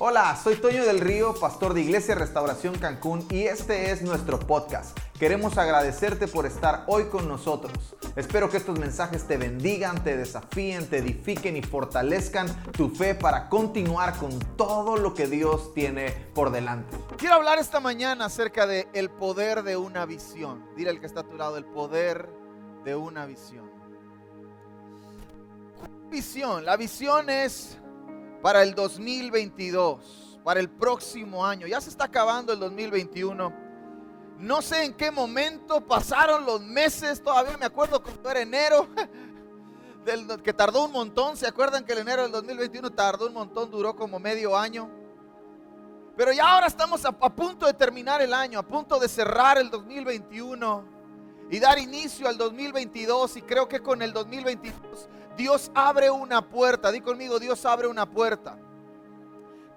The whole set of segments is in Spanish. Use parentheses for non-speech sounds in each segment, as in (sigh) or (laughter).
Hola, soy Toño del Río, pastor de Iglesia Restauración Cancún y este es nuestro podcast. Queremos agradecerte por estar hoy con nosotros. Espero que estos mensajes te bendigan, te desafíen, te edifiquen y fortalezcan tu fe para continuar con todo lo que Dios tiene por delante. Quiero hablar esta mañana acerca de el poder de una visión. Dile al que está a tu lado, el poder de una visión. Visión, la visión es para el 2022, para el próximo año. Ya se está acabando el 2021. No sé en qué momento pasaron los meses, todavía me acuerdo cuando era enero, (laughs) que tardó un montón. ¿Se acuerdan que el enero del 2021 tardó un montón, duró como medio año? Pero ya ahora estamos a, a punto de terminar el año, a punto de cerrar el 2021 y dar inicio al 2022 y creo que con el 2022 Dios abre una puerta. Di conmigo, Dios abre una puerta.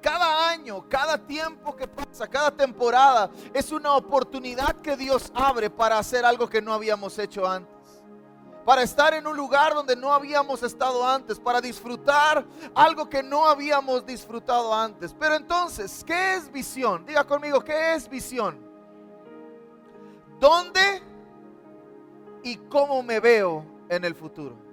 Cada año, cada tiempo que pasa, cada temporada es una oportunidad que Dios abre para hacer algo que no habíamos hecho antes. Para estar en un lugar donde no habíamos estado antes, para disfrutar algo que no habíamos disfrutado antes. Pero entonces, ¿qué es visión? Diga conmigo, ¿qué es visión? ¿Dónde y cómo me veo en el futuro?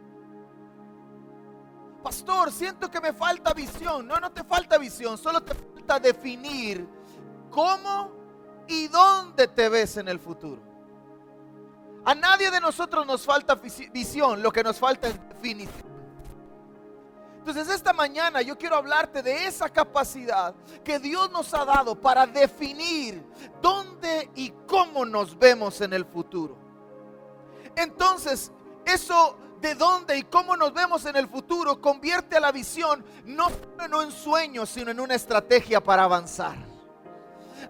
Pastor, siento que me falta visión. No, no te falta visión, solo te falta definir cómo y dónde te ves en el futuro. A nadie de nosotros nos falta visión, lo que nos falta es definición. Entonces esta mañana yo quiero hablarte de esa capacidad que Dios nos ha dado para definir dónde y cómo nos vemos en el futuro. Entonces, eso de dónde y cómo nos vemos en el futuro convierte a la visión no en un sueño, sino en una estrategia para avanzar.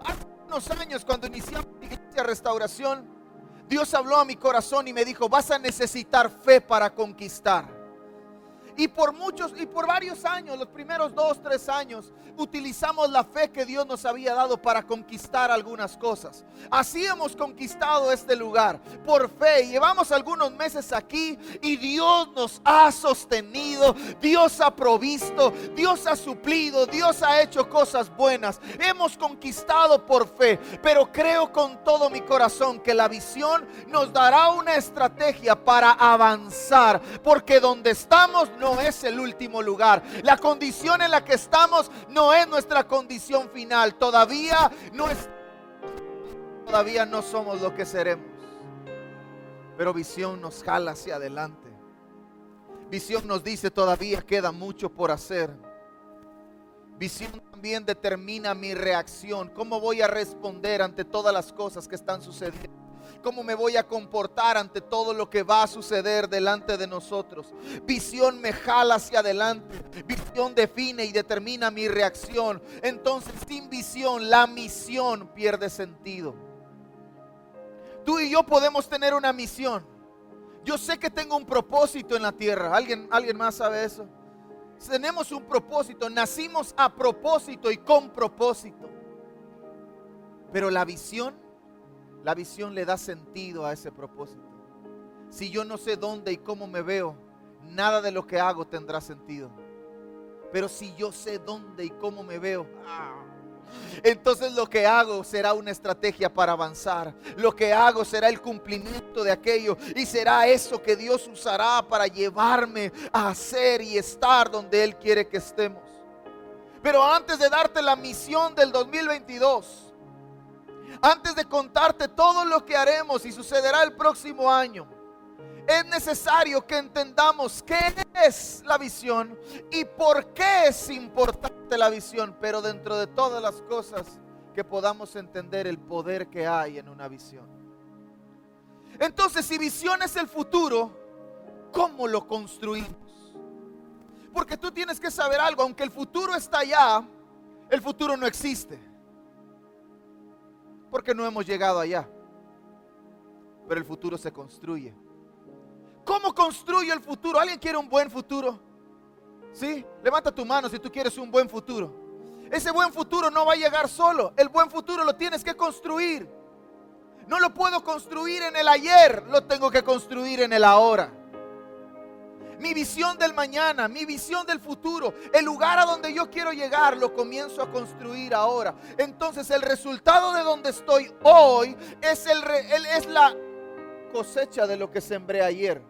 Hace unos años, cuando iniciamos la iglesia restauración, Dios habló a mi corazón y me dijo, vas a necesitar fe para conquistar. Y por muchos y por varios años, los primeros dos, tres años, utilizamos la fe que Dios nos había dado para conquistar algunas cosas. Así hemos conquistado este lugar por fe. Llevamos algunos meses aquí y Dios nos ha sostenido, Dios ha provisto, Dios ha suplido, Dios ha hecho cosas buenas. Hemos conquistado por fe, pero creo con todo mi corazón que la visión nos dará una estrategia para avanzar, porque donde estamos no no es el último lugar. La condición en la que estamos no es nuestra condición final. Todavía no es todavía no somos lo que seremos. Pero visión nos jala hacia adelante. Visión nos dice todavía queda mucho por hacer. Visión también determina mi reacción, cómo voy a responder ante todas las cosas que están sucediendo cómo me voy a comportar ante todo lo que va a suceder delante de nosotros. Visión me jala hacia adelante. Visión define y determina mi reacción. Entonces, sin visión, la misión pierde sentido. Tú y yo podemos tener una misión. Yo sé que tengo un propósito en la tierra. ¿Alguien, alguien más sabe eso? Tenemos un propósito. Nacimos a propósito y con propósito. Pero la visión la visión le da sentido a ese propósito. Si yo no sé dónde y cómo me veo, nada de lo que hago tendrá sentido. Pero si yo sé dónde y cómo me veo, ah, entonces lo que hago será una estrategia para avanzar. Lo que hago será el cumplimiento de aquello y será eso que Dios usará para llevarme a hacer y estar donde Él quiere que estemos. Pero antes de darte la misión del 2022, antes de contarte todo lo que haremos y sucederá el próximo año, es necesario que entendamos qué es la visión y por qué es importante la visión, pero dentro de todas las cosas que podamos entender el poder que hay en una visión. Entonces, si visión es el futuro, ¿cómo lo construimos? Porque tú tienes que saber algo, aunque el futuro está allá, el futuro no existe porque no hemos llegado allá. Pero el futuro se construye. ¿Cómo construye el futuro? ¿Alguien quiere un buen futuro? ¿Sí? Levanta tu mano si tú quieres un buen futuro. Ese buen futuro no va a llegar solo. El buen futuro lo tienes que construir. No lo puedo construir en el ayer, lo tengo que construir en el ahora. Mi visión del mañana, mi visión del futuro, el lugar a donde yo quiero llegar, lo comienzo a construir ahora. Entonces el resultado de donde estoy hoy es, la cosecha de lo que sembré ayer.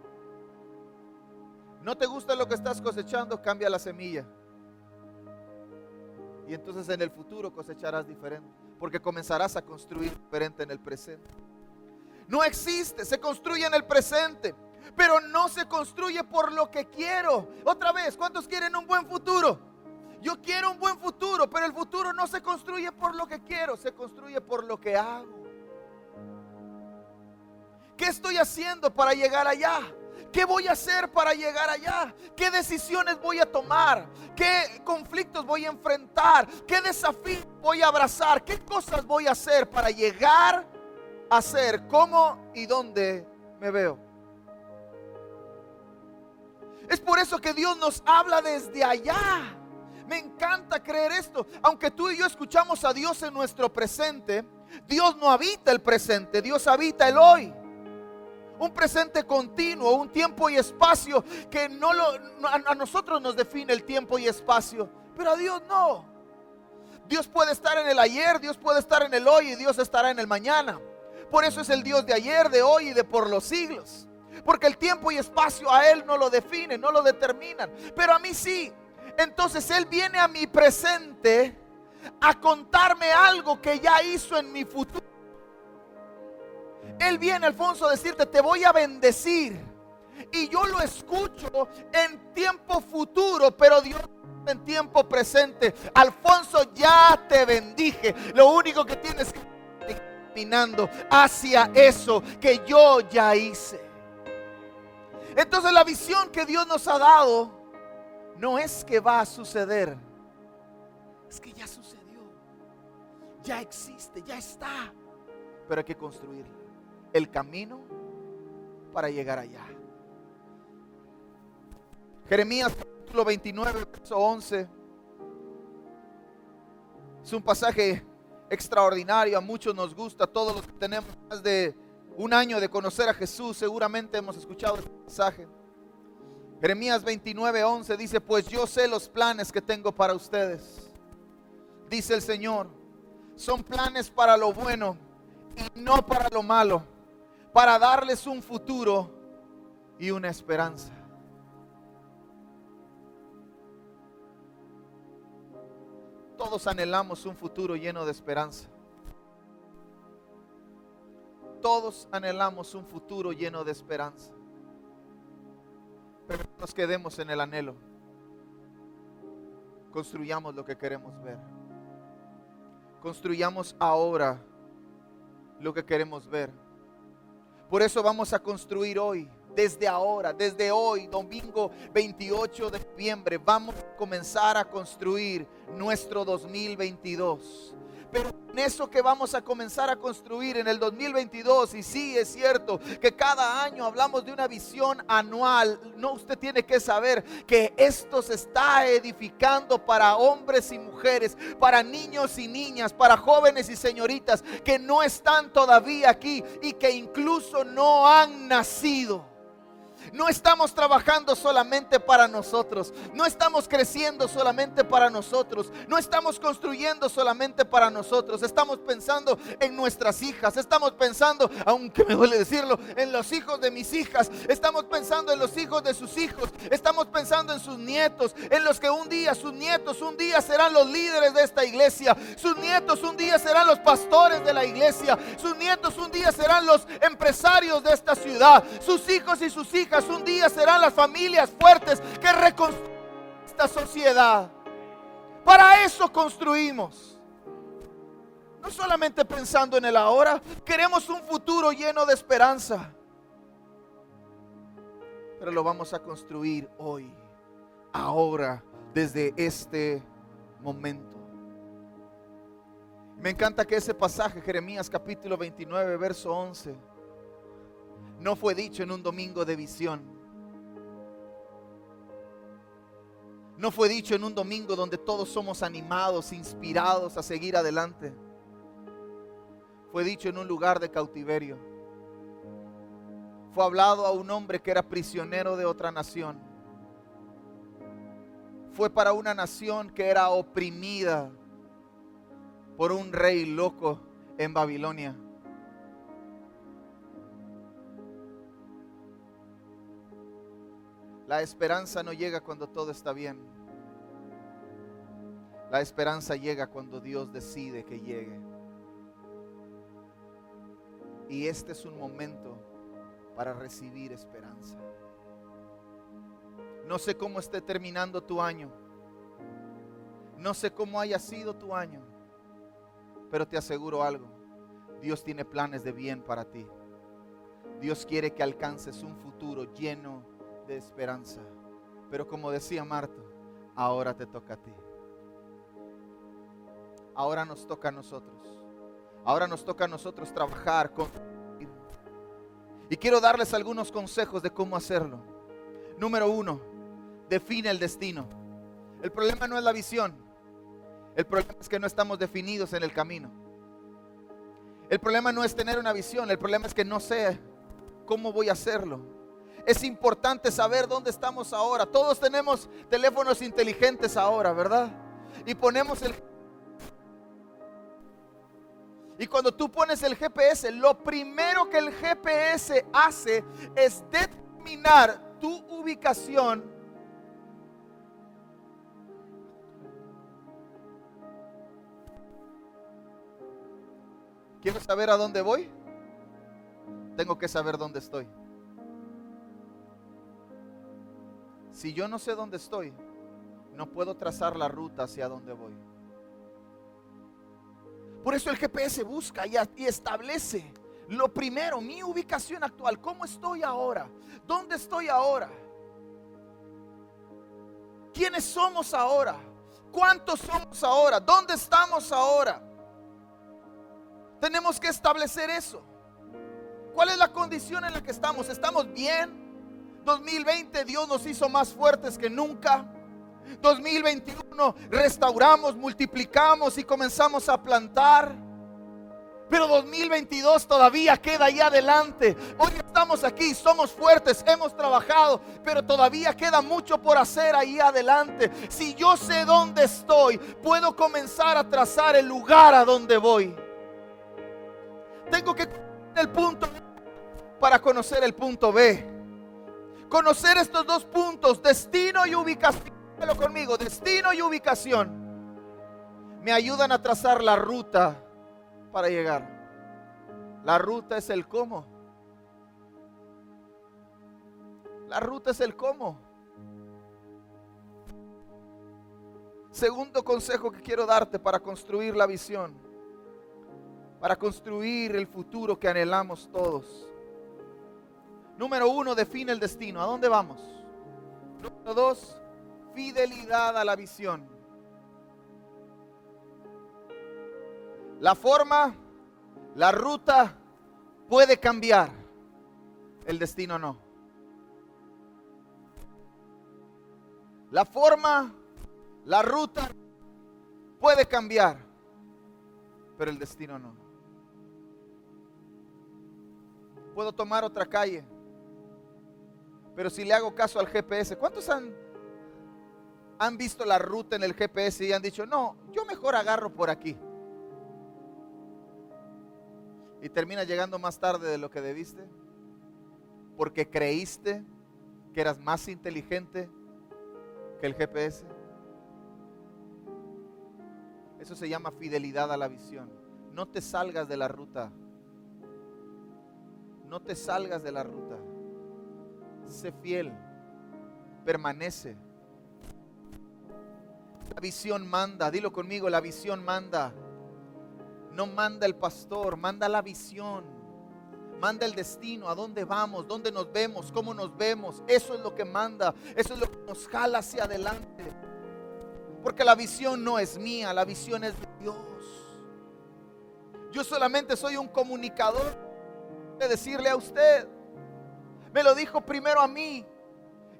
¿No te gusta lo que estás cosechando? Cambia la semilla. Y entonces en el futuro cosecharás diferente, porque comenzarás a construir diferente en el presente. No existe, se construye en el presente, pero no se construye por lo que quiero. Otra vez, ¿cuántos quieren un buen futuro? Yo quiero un buen futuro, pero el futuro no se construye por lo que quiero, se construye por lo que hago. ¿Qué estoy haciendo para llegar allá? ¿Qué voy a hacer para llegar allá? ¿Qué decisiones voy a tomar? ¿Qué conflictos voy a enfrentar? ¿Qué desafíos voy a abrazar? ¿Qué cosas voy a hacer para llegar a ser cómo y dónde me veo? Es por eso que Dios nos habla desde allá. Me encanta creer esto. Aunque tú y yo escuchamos a Dios en nuestro presente, Dios no habita el presente, Dios habita el hoy un presente continuo, un tiempo y espacio que no lo, a nosotros nos define el tiempo y espacio, pero a Dios no. Dios puede estar en el ayer, Dios puede estar en el hoy y Dios estará en el mañana. Por eso es el Dios de ayer, de hoy y de por los siglos. Porque el tiempo y espacio a Él no lo definen, no lo determinan. Pero a mí sí. Entonces Él viene a mi presente a contarme algo que ya hizo en mi futuro él viene, Alfonso, a decirte, te voy a bendecir. Y yo lo escucho en tiempo futuro, pero Dios en tiempo presente. Alfonso, ya te bendije. Lo único que tienes que caminando hacia eso que yo ya hice. Entonces la visión que Dios nos ha dado no es que va a suceder, es que ya sucedió, ya existe, ya está, pero hay que construirlo el camino para llegar allá. Jeremías capítulo 29, verso 11. Es un pasaje extraordinario, a muchos nos gusta, todos los que tenemos más de un año de conocer a Jesús, seguramente hemos escuchado este pasaje. Jeremías 29, 11 dice, pues yo sé los planes que tengo para ustedes. Dice el Señor, son planes para lo bueno y no para lo malo para darles un futuro y una esperanza. Todos anhelamos un futuro lleno de esperanza. Todos anhelamos un futuro lleno de esperanza. Pero no nos quedemos en el anhelo. Construyamos lo que queremos ver. Construyamos ahora lo que queremos ver. Por eso vamos a construir hoy, desde ahora, desde hoy, domingo 28 de noviembre, vamos a comenzar a construir nuestro 2022. Pero en eso que vamos a comenzar a construir en el 2022, y sí es cierto que cada año hablamos de una visión anual, no usted tiene que saber que esto se está edificando para hombres y mujeres, para niños y niñas, para jóvenes y señoritas que no están todavía aquí y que incluso no han nacido. No estamos trabajando solamente para nosotros. No estamos creciendo solamente para nosotros. No estamos construyendo solamente para nosotros. Estamos pensando en nuestras hijas. Estamos pensando, aunque me duele decirlo, en los hijos de mis hijas. Estamos pensando en los hijos de sus hijos. Estamos pensando en sus nietos. En los que un día, sus nietos, un día serán los líderes de esta iglesia. Sus nietos un día serán los pastores de la iglesia. Sus nietos un día serán los empresarios de esta ciudad. Sus hijos y sus hijas un día serán las familias fuertes que reconstruyan esta sociedad. Para eso construimos. No solamente pensando en el ahora, queremos un futuro lleno de esperanza. Pero lo vamos a construir hoy, ahora, desde este momento. Me encanta que ese pasaje, Jeremías capítulo 29, verso 11, no fue dicho en un domingo de visión. No fue dicho en un domingo donde todos somos animados, inspirados a seguir adelante. Fue dicho en un lugar de cautiverio. Fue hablado a un hombre que era prisionero de otra nación. fue para una nación que era oprimida por un rey loco en Babilonia. La esperanza no llega cuando todo está bien. La esperanza llega cuando Dios decide que llegue. Y este es un momento para recibir esperanza. No sé cómo esté terminando tu año. No sé cómo haya sido tu año. Pero te aseguro algo. Dios tiene planes de bien para ti. Dios quiere que alcances un futuro lleno de esperanza. Pero como decía Marta, ahora te toca a ti. Ahora nos toca a nosotros. Ahora nos toca a nosotros trabajar con... Y quiero darles algunos consejos de cómo hacerlo. Número uno, define el destino. El problema no es la visión. El problema es que no estamos definidos en el camino. El problema no es tener una visión. El problema es que no sé cómo voy a hacerlo. Es importante saber dónde estamos ahora. Todos tenemos teléfonos inteligentes ahora, ¿verdad? Y ponemos el y cuando tú pones el GPS, lo primero que el GPS hace es determinar tu ubicación. ¿Quiero saber a dónde voy? Tengo que saber dónde estoy. Si yo no sé dónde estoy, no puedo trazar la ruta hacia dónde voy. Por eso el GPS busca y, establece lo primero, mi ubicación actual. ¿Cómo estoy ahora? ¿Dónde estoy ahora? ¿Quiénes somos ahora? ¿Cuántos somos ahora? ¿Dónde estamos ahora? Tenemos que establecer eso. ¿Cuál es la condición en la que estamos? ¿Estamos bien? 2020 Dios nos hizo más fuertes que nunca. 2021 restauramos, multiplicamos y comenzamos a plantar. Pero 2022 todavía queda ahí adelante. Hoy estamos aquí, somos fuertes, hemos trabajado, pero todavía queda mucho por hacer ahí adelante. Si yo sé dónde estoy, puedo comenzar a trazar el lugar a donde voy. Tengo que el punto para conocer el punto B. Conocer estos dos puntos, destino y ubicación conmigo, destino y ubicación me ayudan a trazar la ruta para llegar. La ruta es el cómo. La ruta es el cómo. Segundo consejo que quiero darte para construir la visión, para construir el futuro que anhelamos todos. Número uno, define el destino. ¿A dónde vamos? Número dos, fidelidad a la visión. La forma, la ruta puede cambiar, el destino no. La forma, la ruta puede cambiar, pero el destino no. Puedo tomar otra calle, pero si le hago caso al GPS, ¿cuántos han han visto la ruta en el GPS y han dicho, no, yo mejor agarro por aquí. Y termina llegando más tarde de lo que debiste. Porque creíste que eras más inteligente que el GPS. Eso se llama fidelidad a la visión. No te salgas de la ruta. No te salgas de la ruta. Sé fiel. Permanece la visión manda, dilo conmigo, la visión manda. No manda el pastor, manda la visión. Manda el destino, a dónde vamos, dónde nos vemos, cómo nos vemos. Eso es lo que manda, eso es lo que nos jala hacia adelante. Porque la visión no es mía, la visión es de Dios. Yo solamente soy un comunicador de decirle a usted. Me lo dijo primero a mí.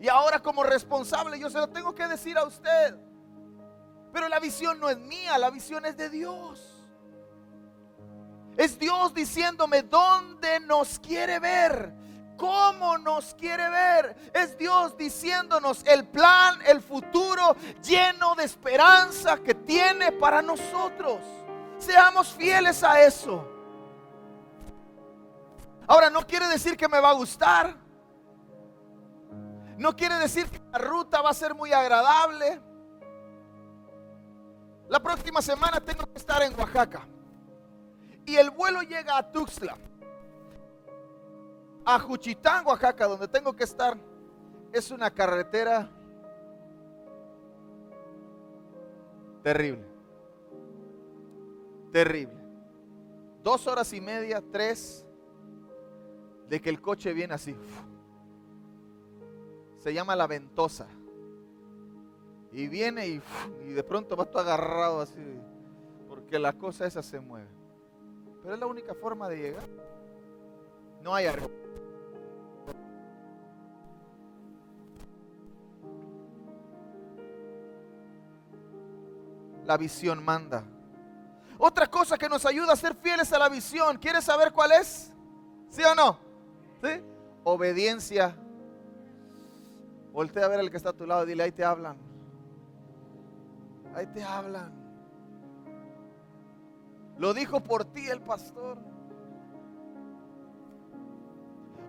Y ahora como responsable yo se lo tengo que decir a usted. Pero la visión no es mía, la visión es de Dios. Es Dios diciéndome dónde nos quiere ver, cómo nos quiere ver. Es Dios diciéndonos el plan, el futuro lleno de esperanza que tiene para nosotros. Seamos fieles a eso. Ahora, no quiere decir que me va a gustar. No quiere decir que la ruta va a ser muy agradable. La próxima semana tengo que estar en Oaxaca. Y el vuelo llega a Tuxtla. A Juchitán, Oaxaca, donde tengo que estar. Es una carretera terrible. Terrible. Dos horas y media, tres, de que el coche viene así. Se llama la ventosa. Y viene y, de pronto va todo agarrado así. Porque la cosa esa se mueve. Pero es la única forma de llegar. No hay arreglo. La visión manda. Otra cosa que nos ayuda a ser fieles a la visión. ¿Quieres saber cuál es? ¿Sí o no? Obediencia. Voltea a ver al que está a tu lado y dile, ahí te hablan. Ahí te hablan. Lo dijo por ti el pastor.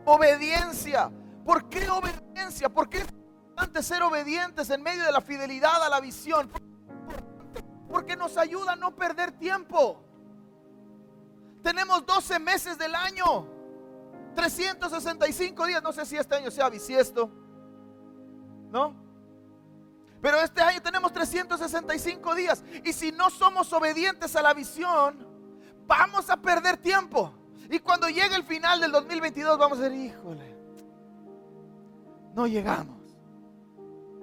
Obediencia. ¿Por qué obediencia? ¿Por qué es importante ser obedientes en medio de la fidelidad a la visión? Porque nos ayuda a no perder tiempo. Tenemos 12 meses del año. 365 días. No sé si este año sea bisiesto. ¿No? Pero este año tenemos 365 días. Y si no somos obedientes a la visión, vamos a perder tiempo. Y cuando llegue el final del 2022 vamos a decir, híjole, no llegamos.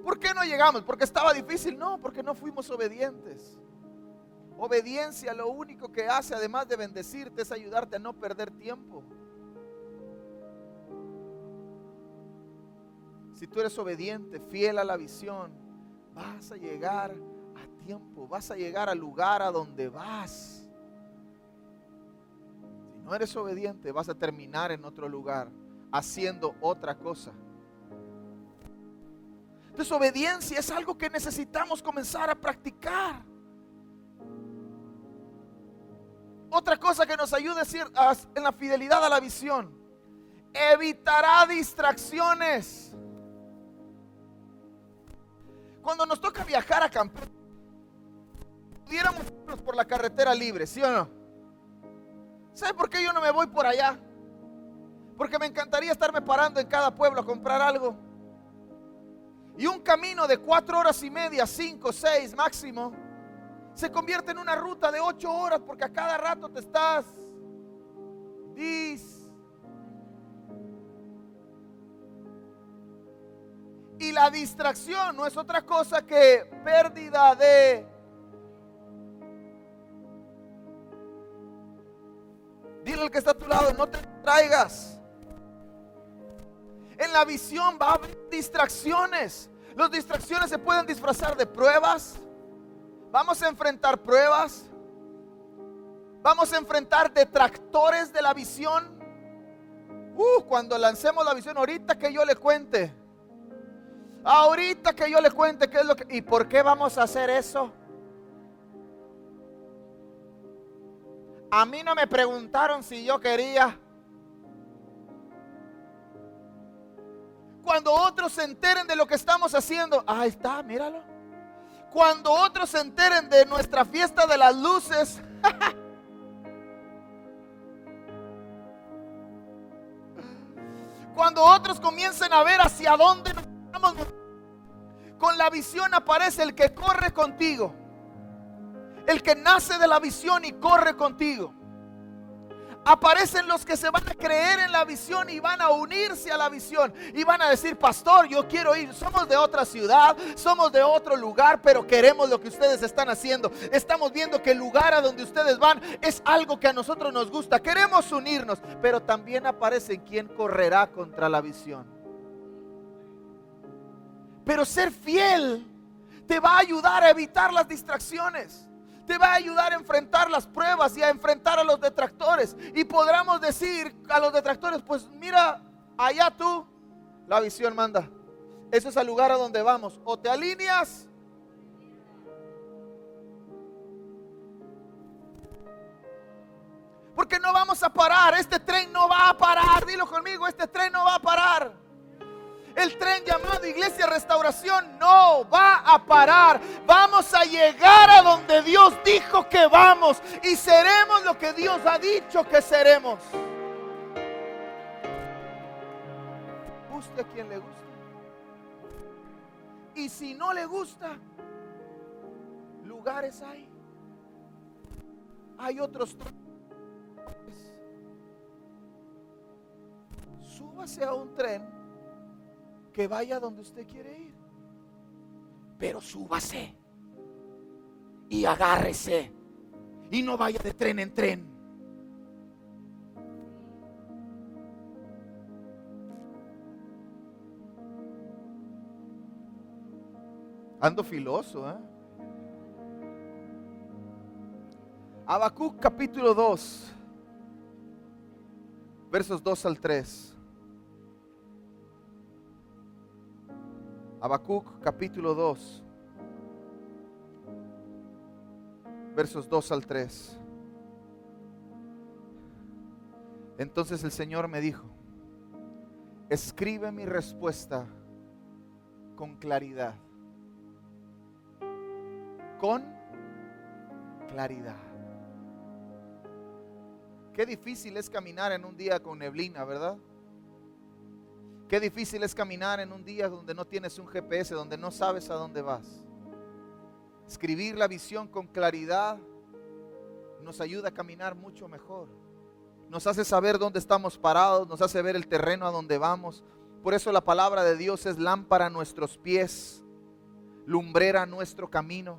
¿Por qué no llegamos? ¿Porque estaba difícil? No, porque no fuimos obedientes. Obediencia lo único que hace, además de bendecirte, es ayudarte a no perder tiempo. Si tú eres obediente, fiel a la visión, vas a llegar a tiempo, vas a llegar al lugar a donde vas. Si no eres obediente, vas a terminar en otro lugar, haciendo otra cosa. Entonces obediencia es algo que necesitamos comenzar a practicar. Otra cosa que nos ayuda en la fidelidad a la visión. Evitará distracciones. Cuando nos toca viajar a campo, pudiéramos irnos por la carretera libre, ¿sí o no? ¿Sabe por qué yo no me voy por allá? Porque me encantaría estarme parando en cada pueblo a comprar algo. Y un camino de cuatro horas y media, cinco, seis máximo, se convierte en una ruta de ocho horas porque a cada rato te estás Y la distracción no es otra cosa que pérdida de... Dile al que está a tu lado, no te traigas. En la visión va a haber distracciones. Las distracciones se pueden disfrazar de pruebas. Vamos a enfrentar pruebas. Vamos a enfrentar detractores de la visión. Uh, cuando lancemos la visión, ahorita que yo le cuente Ahorita que yo le cuente qué es lo que... ¿Y por qué vamos a hacer eso? A mí no me preguntaron si yo quería. Cuando otros se enteren de lo que estamos haciendo, ahí está, míralo. Cuando otros se enteren de nuestra fiesta de las luces, (laughs) cuando otros comiencen a ver hacia dónde nos con la visión aparece el que corre contigo. El que nace de la visión y corre contigo. Aparecen los que se van a creer en la visión y van a unirse a la visión. Y van a decir, pastor, yo quiero ir. Somos de otra ciudad, somos de otro lugar, pero queremos lo que ustedes están haciendo. Estamos viendo que el lugar a donde ustedes van es algo que a nosotros nos gusta. Queremos unirnos, pero también aparece quien correrá contra la visión. Pero ser fiel te va a ayudar a evitar las distracciones. Te va a ayudar a enfrentar las pruebas y a enfrentar a los detractores. Y podremos decir a los detractores, pues mira, allá tú, la visión manda. Eso es el lugar a donde vamos. O te alineas. Porque no vamos a parar. Este tren no va a parar. Dilo conmigo, este tren no va a parar. El tren llamado Iglesia Restauración no va a parar. Vamos a llegar a donde Dios dijo que vamos y seremos lo que Dios ha dicho que seremos. Guste a quien le guste. Y si no le gusta, lugares hay. Hay otros Súbase a un tren que vaya donde usted quiere ir. Pero súbase y agárrese y no vaya de tren en tren. Ando filoso, ¿eh? Habacuc capítulo 2, versos 2 al 3. Habacuc capítulo 2, versos 2 al 3. Entonces el Señor me dijo, escribe mi respuesta con claridad. Con claridad. Qué difícil es caminar en un día con neblina, ¿verdad? Qué difícil es caminar en un día donde no tienes un GPS, donde no sabes a dónde vas. Escribir la visión con claridad nos ayuda a caminar mucho mejor. Nos hace saber dónde estamos parados, nos hace ver el terreno a donde vamos. Por eso la palabra de Dios es lámpara a nuestros pies, lumbrera a nuestro camino.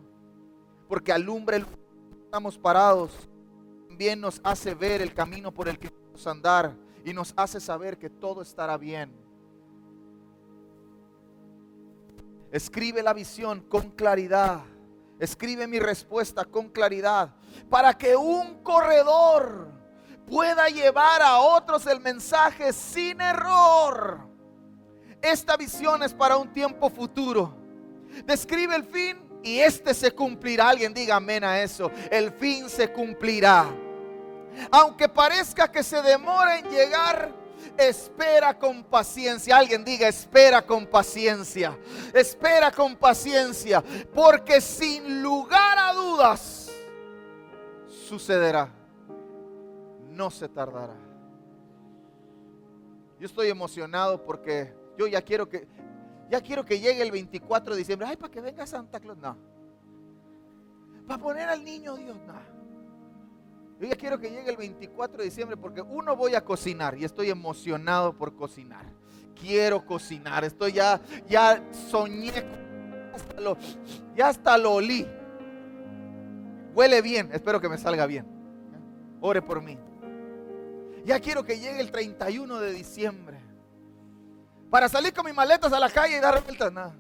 Porque alumbre estamos parados, también nos hace ver el camino por el que vamos a andar y nos hace saber que todo estará bien. Escribe la visión con claridad. Escribe mi respuesta con claridad. Para que un corredor pueda llevar a otros el mensaje sin error. Esta visión es para un tiempo futuro. Describe el fin y este se cumplirá. Alguien diga amén a eso. El fin se cumplirá. Aunque parezca que se demora en llegar, espera con paciencia. Alguien diga, espera con paciencia. Espera con paciencia. Porque sin lugar a dudas sucederá. No se tardará. Yo estoy emocionado porque yo ya quiero que ya quiero que llegue el 24 de diciembre. Ay, para que venga Santa Claus. No. Para poner al niño Dios. No. Yo ya quiero que llegue el 24 de diciembre porque uno voy a cocinar y estoy emocionado por cocinar. Quiero cocinar, estoy ya, ya soñé, ya hasta lo olí. Huele bien, espero que me salga bien. Ore por mí. Ya quiero que llegue el 31 de diciembre. Para salir con mis maletas a la calle y dar vueltas, nada.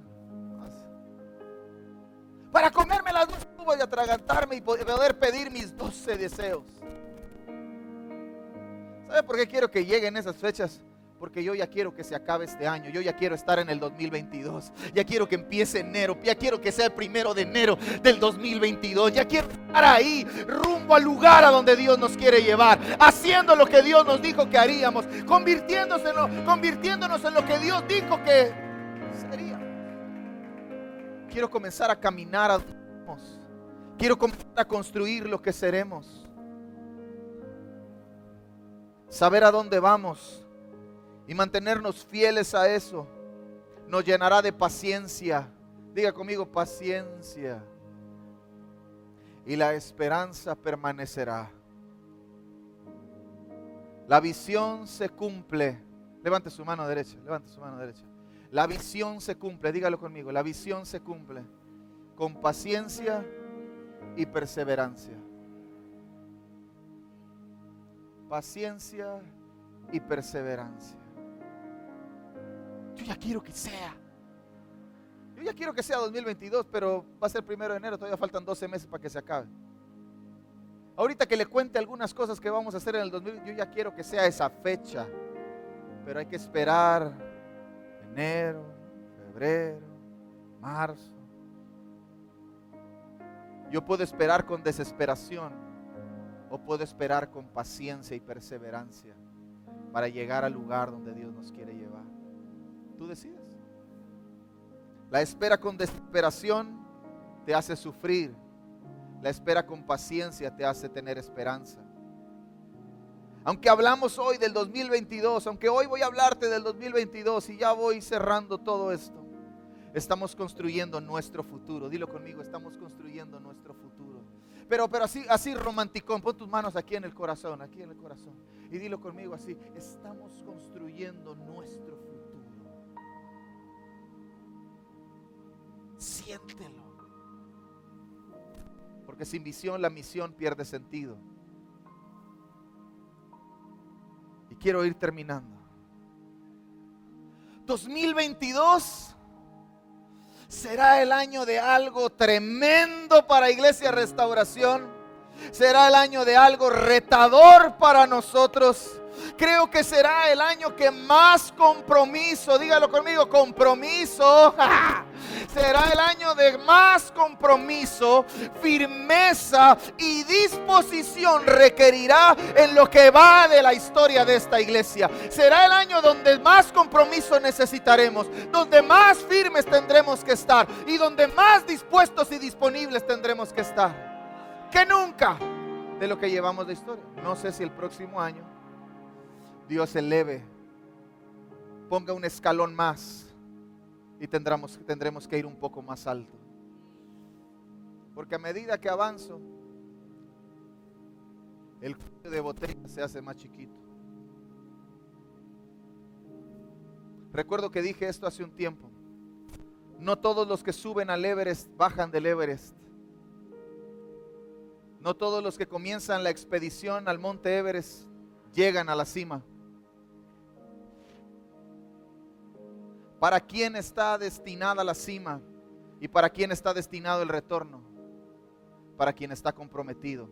Para comerme las dos uvas y atragantarme y poder pedir mis 12 deseos. ¿Sabe por qué quiero que lleguen esas fechas? Porque yo ya quiero que se acabe este año. Yo ya quiero estar en el 2022. Ya quiero que empiece enero. Ya quiero que sea el primero de enero del 2022. Ya quiero estar ahí, rumbo al lugar a donde Dios nos quiere llevar. Haciendo lo que Dios nos dijo que haríamos. Convirtiéndose en lo, convirtiéndonos en lo que Dios dijo que sería. Quiero comenzar a caminar a Quiero comenzar a construir lo que seremos. Saber a dónde vamos y mantenernos fieles a eso nos llenará de paciencia. Diga conmigo paciencia. Y la esperanza permanecerá. La visión se cumple. Levante su mano derecha, levante su mano derecha. La visión se cumple, dígalo conmigo, la visión se cumple con paciencia y perseverancia. Paciencia y perseverancia. Yo ya quiero que sea. Yo ya quiero que sea 2022, pero va a ser primero de enero, todavía faltan 12 meses para que se acabe. Ahorita que le cuente algunas cosas que vamos a hacer en el 2022, yo ya quiero que sea esa fecha Pero hay que esperar enero, febrero, marzo. Yo puedo esperar con desesperación o puedo esperar con paciencia y perseverancia para llegar al lugar donde Dios nos quiere llevar. Tú decides. La espera con desesperación te hace sufrir. La espera con paciencia te hace tener esperanza. Aunque hablamos hoy del 2022, aunque hoy voy a hablarte del 2022 y ya voy cerrando todo esto, estamos construyendo nuestro futuro. Dilo conmigo, estamos construyendo nuestro futuro. Pero, pero así, así romanticón, pon tus manos aquí en el corazón, aquí en el corazón. Y dilo conmigo así, estamos construyendo nuestro futuro. Siéntelo. Porque sin visión la misión pierde sentido. Y quiero ir terminando. 2022 será el año de algo tremendo para Iglesia Restauración. Será el año de algo retador para nosotros. Creo que será el año que más compromiso, dígalo conmigo, compromiso. (laughs) será el año de más compromiso, firmeza y disposición requerirá en lo que va de la historia de esta iglesia. Será el año donde más compromiso necesitaremos, donde más firmes tendremos que estar y donde más dispuestos y disponibles tendremos que estar. Que nunca de lo que llevamos de historia. No sé si el próximo año Dios eleve, ponga un escalón más y tendremos, tendremos que ir un poco más alto. Porque a medida que avanzo, el cuello de botella se hace más chiquito. Recuerdo que dije esto hace un tiempo. No todos los que suben al Everest bajan del Everest. No todos los que comienzan la expedición al monte Everest llegan a la cima. ¿Para quién está destinada la cima? ¿Y para quién está destinado el retorno? Para quien está comprometido.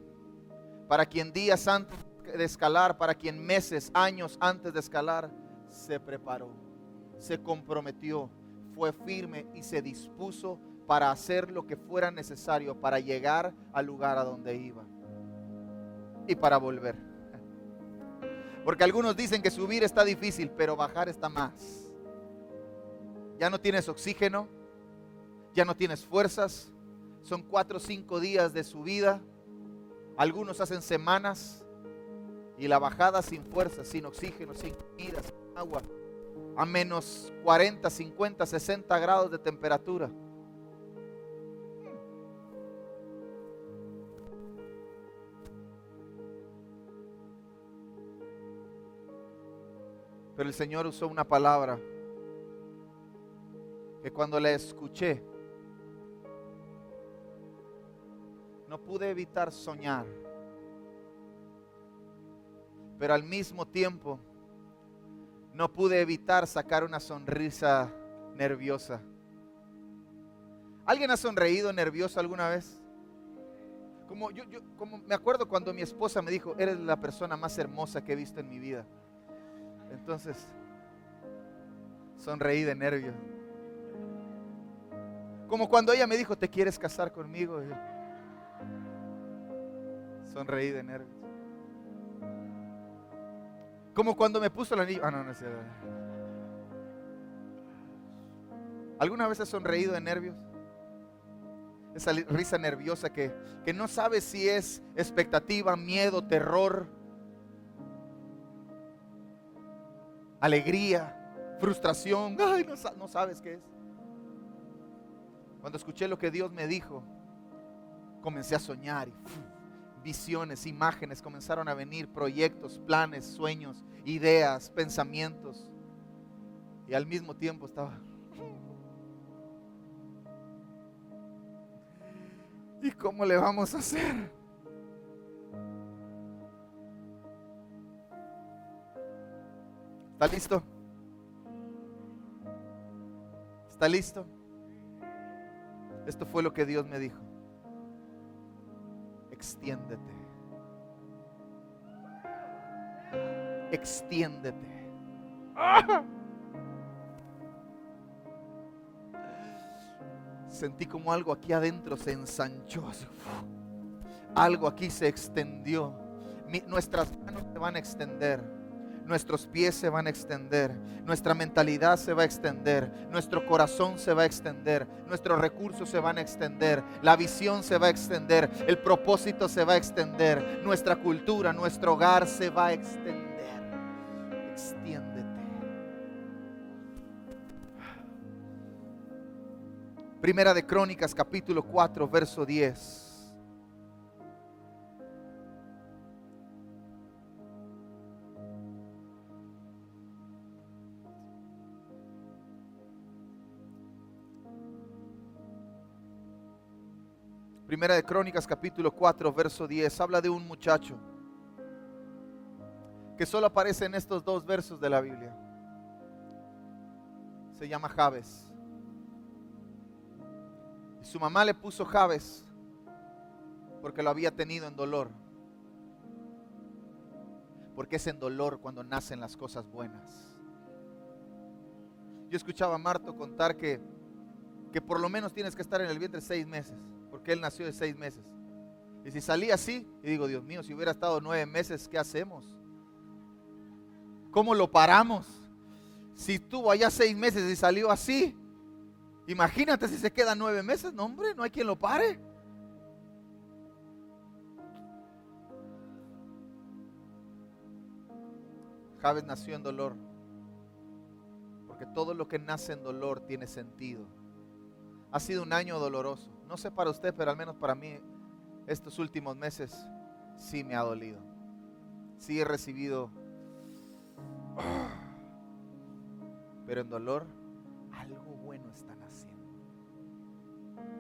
Para quien días antes de escalar, para quien meses, años antes de escalar, se preparó, se comprometió, fue firme y se dispuso para hacer lo que fuera necesario para llegar al lugar a donde iba y para volver. (laughs) Porque algunos dicen que subir está difícil, pero bajar está más ya no tienes oxígeno, ya no tienes fuerzas, son cuatro o cinco días de subida, algunos hacen semanas y la bajada sin fuerza, sin oxígeno, sin comida, sin agua, a menos 40, 50, 60 grados de temperatura. Pero el Señor usó una palabra que cuando la escuché, no pude evitar soñar, pero al mismo tiempo no pude evitar sacar una sonrisa nerviosa. ¿Alguien ha sonreído nervioso alguna vez? Como yo, yo, como me acuerdo cuando mi esposa me dijo, eres la persona más hermosa que he visto en mi vida. Entonces, sonreí de nervios. Como cuando ella me dijo, ¿te quieres casar conmigo? sonreí de nervios. Como cuando me puso el anillo. Ah, no, no es cierto. ¿Alguna vez has sonreído de nervios? Esa risa nerviosa que, que no sabes si es expectativa, miedo, terror, alegría, frustración. Ay, no, no sabes qué es. Cuando escuché lo que Dios me dijo, comencé a soñar y visiones, imágenes comenzaron a venir, proyectos, planes, sueños, ideas, pensamientos. Y al mismo tiempo estaba... ¿Y cómo le vamos a hacer? ¿Está listo? ¿Está listo? Esto fue lo que Dios me dijo. Extiéndete. Extiéndete. Sentí como algo aquí adentro se ensanchó. Algo aquí se extendió. nuestras manos se van a extender nuestros pies se van a extender, nuestra mentalidad se va a extender, nuestro corazón se va a extender, nuestros recursos se van a extender, la visión se va a extender, el propósito se va a extender, nuestra cultura, nuestro hogar se va a extender. Extiéndete. Primera de Crónicas capítulo 4, verso 10. Primera de Crónicas capítulo 4, verso 10, habla de un muchacho que solo aparece en estos dos versos de la Biblia. Se llama Javes. Y su mamá le puso Javes porque lo había tenido en dolor. Porque es en dolor cuando nacen las cosas buenas. Yo escuchaba a Marto contar que, que por lo menos tienes que estar en el vientre seis meses porque él nació de seis meses. Y si salía así, y digo, Dios mío, si hubiera estado nueve meses, ¿qué hacemos? ¿Cómo lo paramos? Si estuvo allá seis meses y salió así, imagínate si se queda nueve meses, no hombre, no hay quien lo pare. Javes nació en dolor, porque todo lo que nace en dolor tiene sentido. Ha sido un año doloroso. No sé para usted, pero al menos para mí estos últimos meses sí me ha dolido. Sí he recibido, pero en dolor algo bueno están haciendo.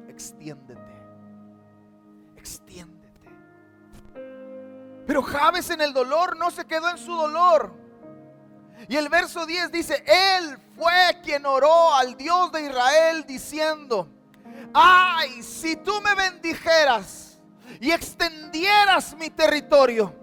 Extiéndete, extiéndete. Pero Javes en el dolor no se quedó en su dolor. Y el verso 10 dice, Él fue quien oró al Dios de Israel diciendo, ay, si tú me bendijeras y extendieras mi territorio,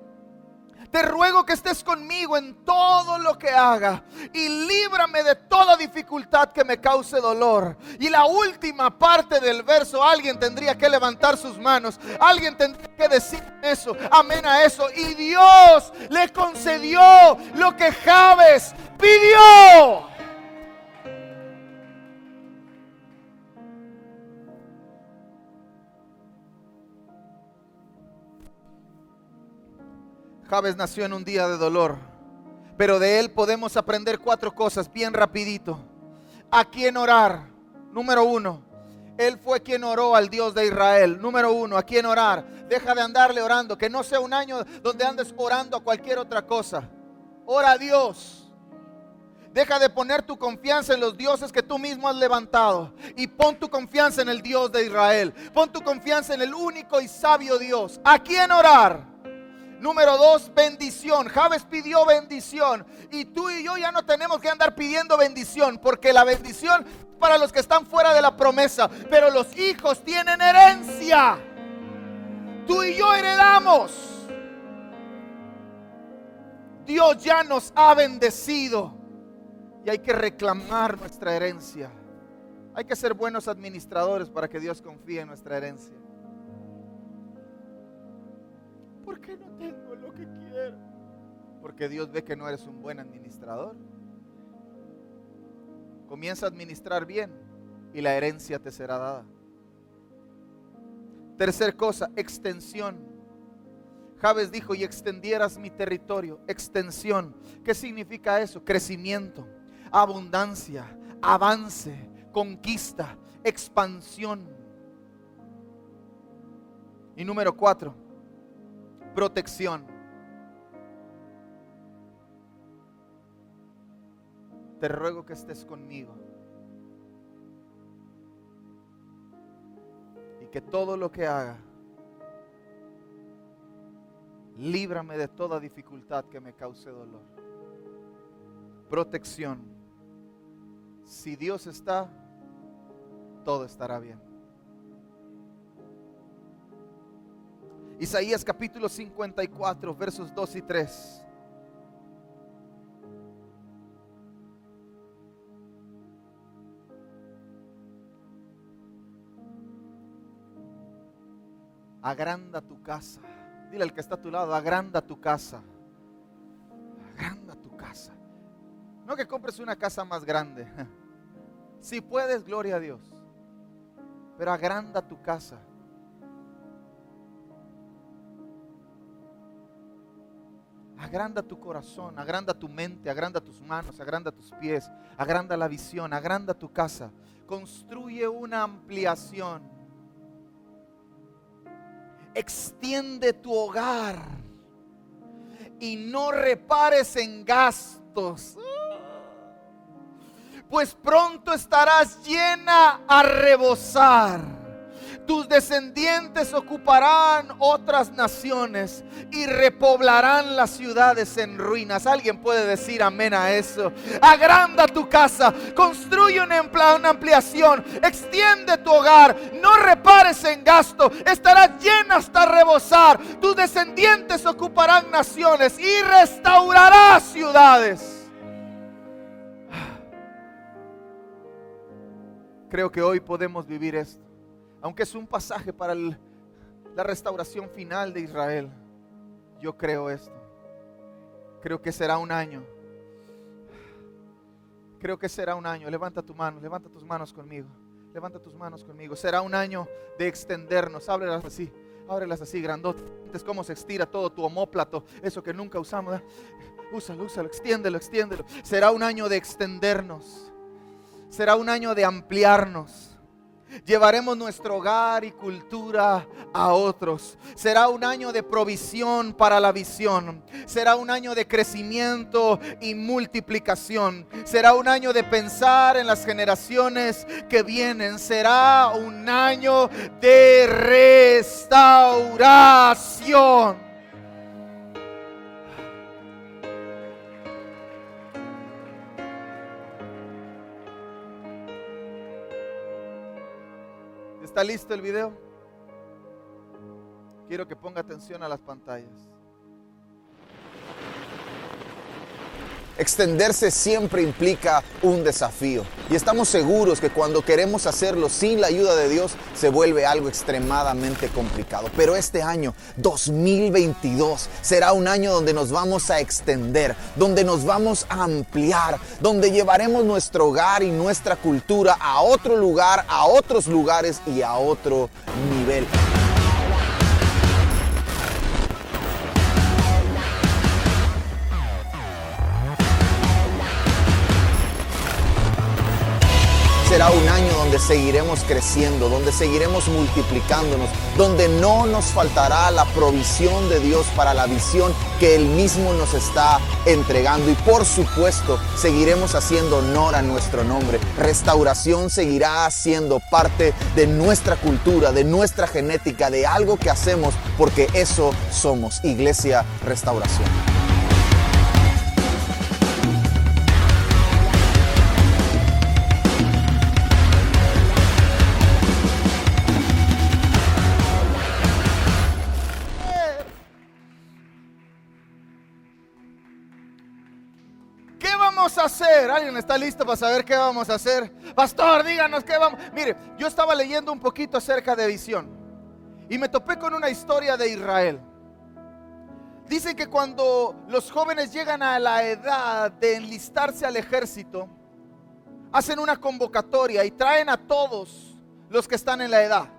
te ruego que estés conmigo en todo lo que haga y líbrame de toda dificultad que me cause dolor. Y la última parte del verso, alguien tendría que levantar sus manos, alguien tendría que decir eso, amén a eso. Y Dios le concedió lo que Javes pidió. Nació en un día de dolor, pero de él podemos aprender cuatro cosas bien rapidito. ¿A quién orar? Número uno, él fue quien oró al Dios de Israel. Número uno, ¿a quién orar? Deja de andarle orando, que no sea un año donde andes orando a cualquier otra cosa. Ora a Dios. Deja de poner tu confianza en los dioses que tú mismo has levantado y pon tu confianza en el Dios de Israel. Pon tu confianza en el único y sabio Dios. ¿A quién orar? Número dos, bendición. Javes pidió bendición. Y tú y yo ya no tenemos que andar pidiendo bendición, porque la bendición para los que están fuera de la promesa. Pero los hijos tienen herencia. Tú y yo heredamos. Dios ya nos ha bendecido. Y hay que reclamar nuestra herencia. Hay que ser buenos administradores para que Dios confíe en nuestra herencia. ¿Por qué no tengo lo que quiero? Porque Dios ve que no eres un buen administrador. Comienza a administrar bien y la herencia te será dada. Tercer cosa, extensión. Javes dijo, y extendieras mi territorio. Extensión. ¿Qué significa eso? Crecimiento, abundancia, avance, conquista, expansión. Y número cuatro, protección. Te ruego que estés conmigo. Y que todo lo que haga, líbrame de toda dificultad que me cause dolor. Protección. Si Dios está, todo estará bien. Isaías capítulo 54, versos 2 y 3. Agranda tu casa. Dile al que está a tu lado, agranda tu casa. Agranda tu casa. No que compres una casa más grande. (laughs) Si puedes, gloria a Dios. Pero agranda tu casa. Agranda tu corazón, agranda tu mente, agranda tus manos, agranda tus pies, agranda la visión, agranda tu casa. Construye una ampliación. Extiende tu hogar y no repares en gastos. Pues pronto estarás llena a rebosar tus descendientes ocuparán otras naciones y repoblarán las ciudades en ruinas. Alguien puede decir amén a eso. Agranda tu casa, construye una ampliación, extiende tu hogar, no repares en gasto, estará llena hasta rebosar. Tus descendientes ocuparán naciones y restaurarás ciudades. Creo que hoy podemos vivir esto aunque es un pasaje para la restauración final de Israel, yo creo esto. Creo que será un año. Creo que será un año. Levanta tu mano, levanta tus manos conmigo. Levanta tus manos conmigo. Será un año de extendernos. Ábrelas así. Ábrelas así, grandotes. Es como se estira todo tu homóplato. Eso que nunca usamos. Úsalo, úsalo, extiéndelo, extiéndelo. Será un año de extendernos. Será un año de ampliarnos Llevaremos nuestro hogar y cultura a otros. Será un año de provisión para la visión. Será un año de crecimiento y multiplicación. Será un año de pensar en las generaciones que vienen. Será un año de restauración. ¿Está listo el video? Quiero que ponga atención a las pantallas. Extenderse siempre implica un desafío y estamos seguros que cuando queremos hacerlo sin la ayuda de Dios se vuelve algo extremadamente complicado. Pero este año 2022 será un año donde nos vamos a extender, donde nos vamos a ampliar, donde llevaremos nuestro hogar y nuestra cultura a otro lugar, a otros lugares y a otro nivel. Será un año donde seguiremos creciendo, donde seguiremos multiplicándonos, donde no nos faltará la provisión de Dios para la visión que Él mismo nos está entregando. Y por supuesto, seguiremos haciendo honor a nuestro nombre. Restauración seguirá siendo parte de nuestra cultura, de nuestra genética, de algo que hacemos, porque eso somos, Iglesia Restauración. ¿Alguien está listo para saber qué vamos a hacer? Pastor, díganos qué vamos. Mire, yo estaba leyendo un poquito acerca de visión y me topé con una historia de Israel. Dicen que cuando los jóvenes llegan a la edad de enlistarse al ejército, hacen una convocatoria y traen a todos los que están en la edad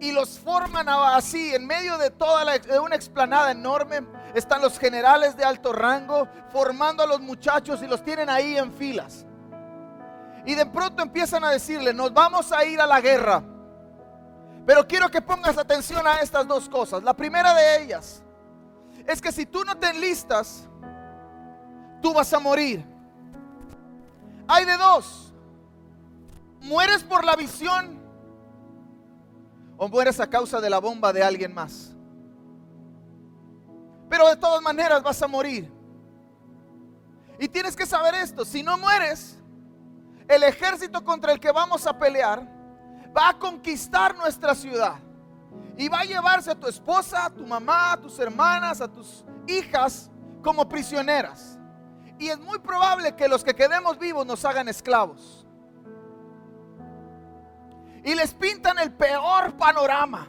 y los forman así en medio de toda una explanada enorme. Están los generales de alto rango formando a los muchachos y los tienen ahí en filas. Y de pronto empiezan a decirle, nos vamos a ir a la guerra. Pero quiero que pongas atención a estas dos cosas. La primera de ellas es que si tú no te enlistas, tú vas a morir. Hay de dos. Mueres por la visión o mueres a causa de la bomba de alguien más. Pero de todas maneras vas a morir. Y tienes que saber esto, si no mueres, el ejército contra el que vamos a pelear va a conquistar nuestra ciudad. Y va a llevarse a tu esposa, a tu mamá, a tus hermanas, a tus hijas como prisioneras. Y es muy probable que los que quedemos vivos nos hagan esclavos y les pintan el peor panorama.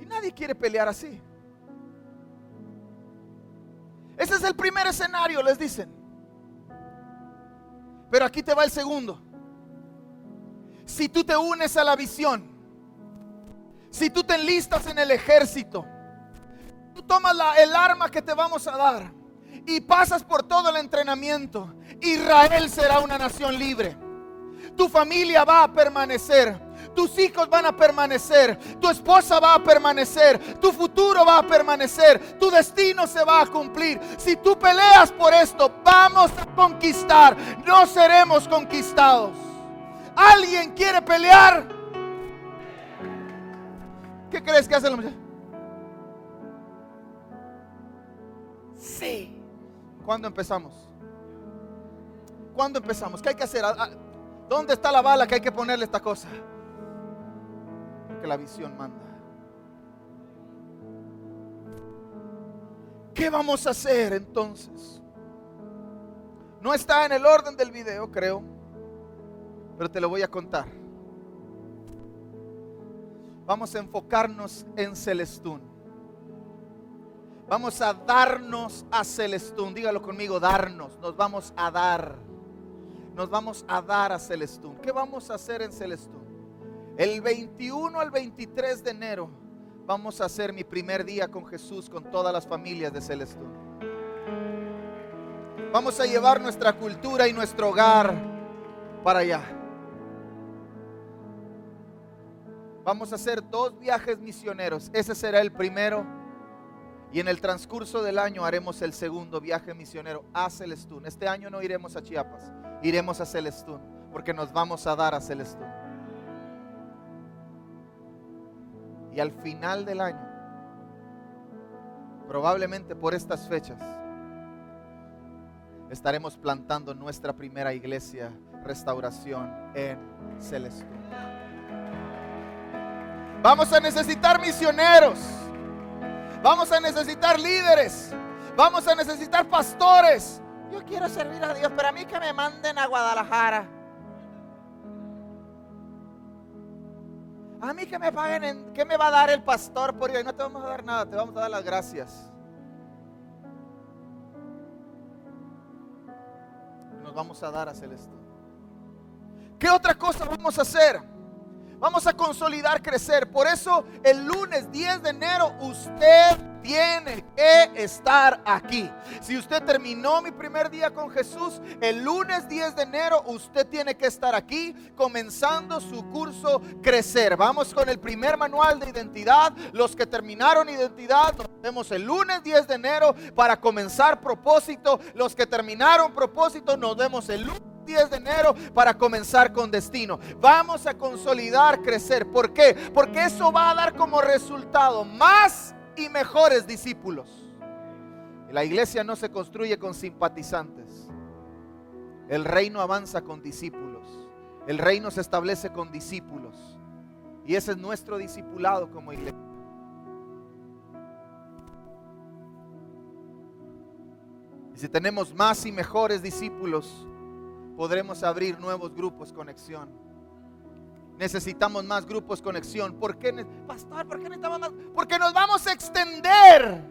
Y nadie quiere pelear así. Ese es el primer escenario, les dicen. Pero aquí te va el segundo. Si tú te unes a la visión, si tú te enlistas en el ejército, tú tomas el arma que te vamos a dar y pasas por todo el entrenamiento, Israel será una nación libre. Tu familia va a permanecer. Tus hijos van a permanecer, tu esposa va a permanecer, tu futuro va a permanecer, tu destino se va a cumplir. Si tú peleas por esto, vamos a conquistar, no seremos conquistados. ¿Alguien quiere pelear? ¿Qué crees que hace la mujer? Sí. ¿Cuándo empezamos? ¿Cuándo empezamos? ¿Qué hay que hacer? ¿Dónde está la bala que hay que ponerle esta cosa? Porque la visión manda. ¿Qué vamos a hacer entonces? No está en el orden del video, creo, pero te lo voy a contar. Vamos a enfocarnos en Celestún. Vamos a darnos a Celestún. Dígalo conmigo, darnos. Nos vamos a dar nos vamos a dar a Celestún. ¿Qué vamos a hacer en Celestún? El 21 al 23 de enero vamos a hacer mi primer día con Jesús con todas las familias de Celestún. Vamos a llevar nuestra cultura y nuestro hogar para allá. Vamos a hacer dos viajes misioneros. Ese será el primero. Y en el transcurso del año haremos el segundo viaje misionero a Celestún. Este año no iremos a Chiapas iremos a Celestún, porque nos vamos a dar a Celestún. Y al final del año, probablemente por estas fechas, estaremos plantando nuestra primera iglesia, restauración en Celestún. Vamos a necesitar misioneros. Vamos a necesitar líderes. Vamos a necesitar pastores yo quiero servir a Dios, pero a mí que me manden a Guadalajara. A mí que me paguen, en, ¿qué me va a dar el pastor por hoy? No te vamos a dar nada, te vamos a dar las gracias. Nos vamos a dar a Celeste. ¿Qué otra cosa vamos a hacer? Vamos a consolidar, crecer. Por eso el lunes 10 de enero usted tiene que estar aquí. Si usted terminó mi primer día con Jesús, el lunes 10 de enero usted tiene que estar aquí comenzando su curso Crecer. Vamos con el primer manual de identidad. Los que terminaron identidad, nos vemos el lunes 10 de enero para comenzar propósito. Los que terminaron propósito, nos vemos el lunes 10 de enero para comenzar con destino. Vamos a consolidar, crecer. ¿Por qué? Porque eso va a dar como resultado más y mejores discípulos. La iglesia no se construye con simpatizantes. El reino avanza con discípulos. El reino se establece con discípulos. Y ese es nuestro discipulado como iglesia. Y si tenemos más y mejores discípulos, podremos abrir nuevos grupos conexión. Necesitamos más grupos conexión. ¿Por qué, pastor? ¿Por qué necesitamos más? Porque nos vamos a extender.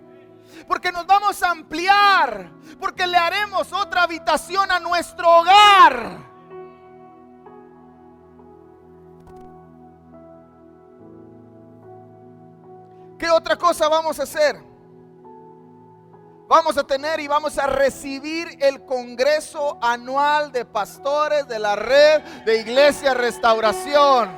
Porque nos vamos a ampliar. Porque le haremos otra habitación a nuestro hogar. ¿Qué otra cosa vamos a hacer? Vamos a tener y vamos a recibir el Congreso Anual de Pastores de la Red de Iglesia Restauración.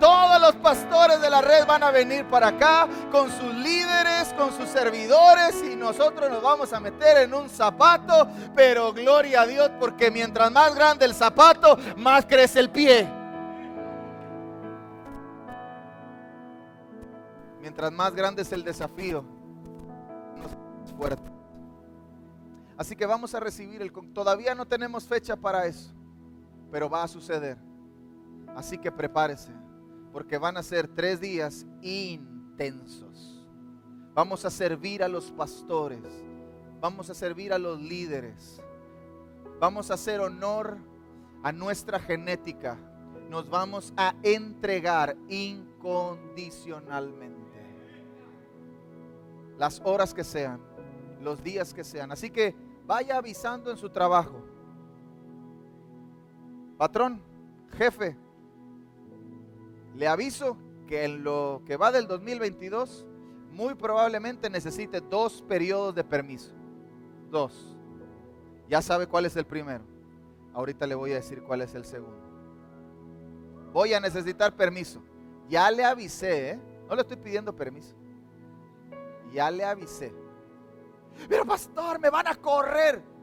Todos los pastores de la red van a venir para acá con sus líderes, con sus servidores y nosotros nos vamos a meter en un zapato, pero gloria a Dios porque mientras más grande el zapato, más crece el pie. Mientras más grande es el desafío, fuerte. Así que vamos a recibir el... Todavía no tenemos fecha para eso, pero va a suceder. Así que prepárese, porque van a ser tres días intensos. Vamos a servir a los pastores, vamos a servir a los líderes, vamos a hacer honor a nuestra genética, nos vamos a entregar incondicionalmente. las horas que sean, los días que sean. Así que vaya avisando en su trabajo. Patrón, jefe, le aviso que en lo que va del 2022, muy probablemente necesite dos periodos de permiso. Dos. Ya sabe cuál es el primero. Ahorita le voy a decir cuál es el segundo. Voy a necesitar permiso. Ya le avisé, ¿eh? No le estoy pidiendo permiso. Ya le avisé. Pero pastor, me van a correr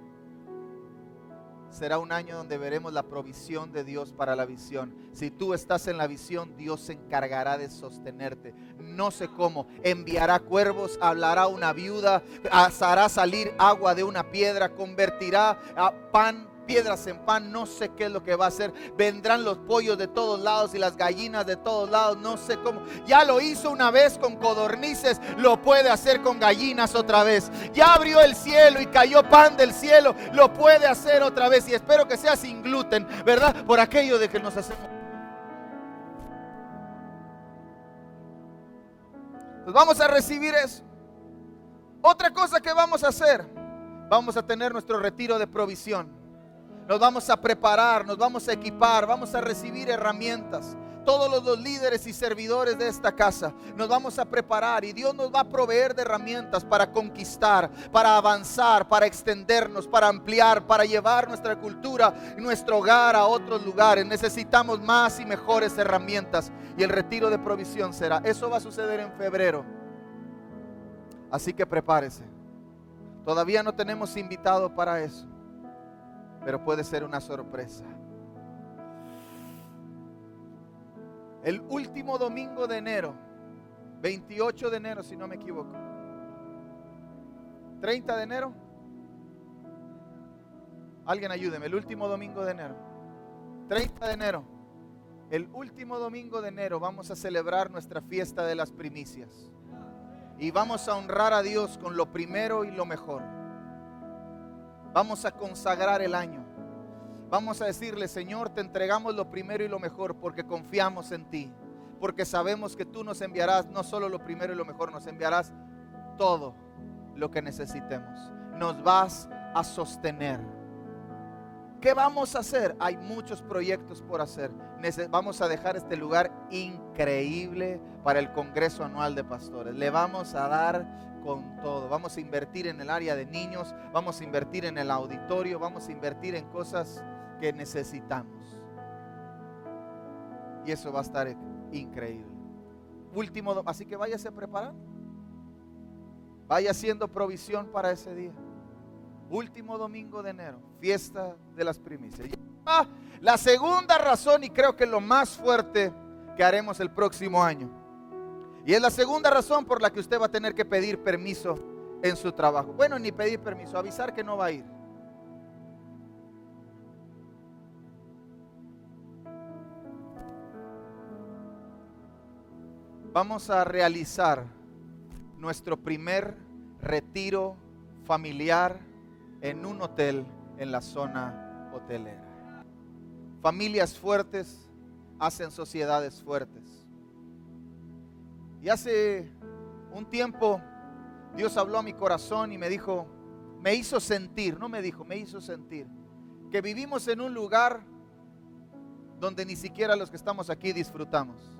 será un año donde veremos la provisión de Dios para la visión. Si tú estás en la visión, Dios se encargará de sostenerte. No sé cómo. Enviará cuervos, hablará una viuda, hará salir agua de una piedra, convertirá a pan piedras en pan, no sé qué es lo que va a hacer. Vendrán los pollos de todos lados y las gallinas de todos lados, no sé cómo. Ya lo hizo una vez con codornices, lo puede hacer con gallinas otra vez. Ya abrió el cielo y cayó pan del cielo, lo puede hacer otra vez. Y espero que sea sin gluten, ¿verdad? Por aquello de que nos hacemos. Pues vamos a recibir eso. Otra cosa que vamos a hacer, vamos a tener nuestro retiro de provisión nos vamos a preparar, nos vamos a equipar, vamos a recibir herramientas. Todos los líderes y servidores de esta casa nos vamos a preparar y Dios nos va a proveer de herramientas para conquistar, para avanzar, para extendernos, para ampliar, para llevar nuestra cultura nuestro hogar a otros lugares. Necesitamos más y mejores herramientas y el retiro de provisión será. Eso va a suceder en febrero. Así que prepárese. Todavía no tenemos invitado para eso pero puede ser una sorpresa. El último domingo de enero, 28 de enero si no me equivoco, 30 de enero, alguien ayúdeme, el último domingo de enero, 30 de enero, el último domingo de enero vamos a celebrar nuestra fiesta de las primicias. Y vamos a honrar a Dios con lo primero y lo mejor. Vamos a consagrar el año. Vamos a decirle, Señor, te entregamos lo primero y lo mejor porque confiamos en ti. Porque sabemos que tú nos enviarás no solo lo primero y lo mejor, nos enviarás todo lo que necesitemos. Nos vas a sostener. ¿Qué vamos a hacer? Hay muchos proyectos por hacer. Vamos a dejar este lugar increíble para el Congreso Anual de Pastores. Le vamos a dar con todo. Vamos a invertir en el área de niños, vamos a invertir en el auditorio, vamos a invertir en cosas que necesitamos. Y eso va a estar increíble. Último, así que váyase a preparar. Vaya haciendo provisión para ese día. Último domingo de enero, fiesta de las primicias. La segunda razón, y creo que lo más fuerte que haremos el próximo año y es la segunda razón por la que usted va a tener que pedir permiso en su trabajo. Bueno, ni pedir permiso, avisar que no va a ir. Vamos a realizar nuestro primer retiro familiar en un hotel en la zona hotelera. Familias fuertes hacen sociedades fuertes. Y hace un tiempo Dios habló a mi corazón y me dijo, me hizo sentir, no me dijo, me hizo sentir, que vivimos en un lugar donde ni siquiera los que estamos aquí disfrutamos.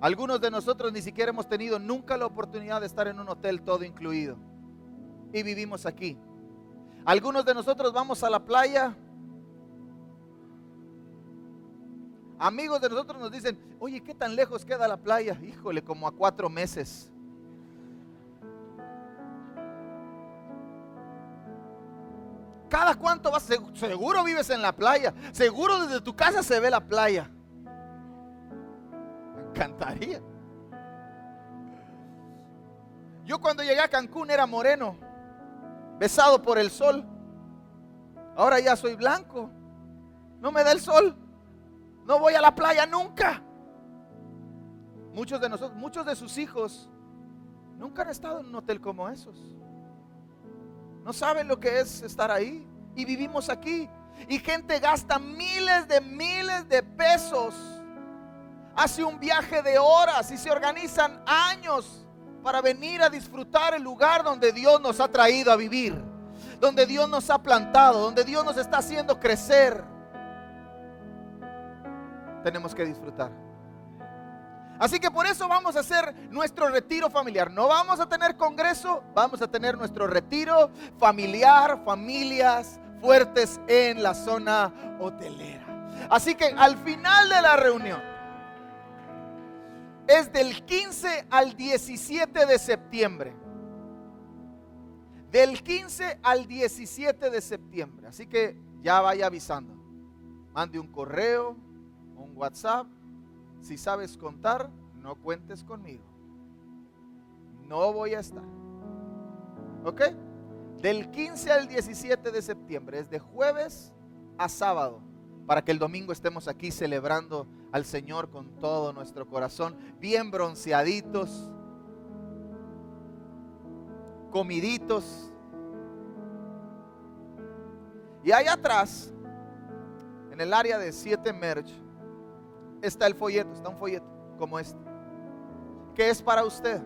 Algunos de nosotros ni siquiera hemos tenido nunca la oportunidad de estar en un hotel todo incluido. Y vivimos aquí. Algunos de nosotros vamos a la playa Amigos de nosotros nos dicen, oye, ¿qué tan lejos queda la playa? Híjole, como a cuatro meses. ¿Cada cuánto vas? Seguro vives en la playa. Seguro desde tu casa se ve la playa. Me encantaría. Yo cuando llegué a Cancún era moreno, besado por el sol. Ahora ya soy blanco. No me da el sol. No voy a la playa nunca. Muchos de nosotros, muchos de sus hijos nunca han estado en un hotel como esos. No saben lo que es estar ahí. Y vivimos aquí. Y gente gasta miles de miles de pesos. Hace un viaje de horas y se organizan años para venir a disfrutar el lugar donde Dios nos ha traído a vivir, donde Dios nos ha plantado, donde Dios nos está haciendo crecer. Tenemos que disfrutar. Así que por eso vamos a hacer nuestro retiro familiar. No vamos a tener congreso, vamos a tener nuestro retiro familiar, familias fuertes en la zona hotelera. Así que al final de la reunión, es del 15 al 17 de septiembre. Del 15 al 17 de septiembre. Así que ya vaya avisando. Mande un correo, un WhatsApp. Si sabes contar, no cuentes conmigo. No voy a estar. ¿Ok? Del 15 al 17 de septiembre. Es de jueves a sábado para que el domingo estemos aquí celebrando al Señor con todo nuestro corazón, bien bronceaditos, comiditos. Y ahí atrás, en el área de 7 merch, está el folleto, está un folleto como este, que es para usted,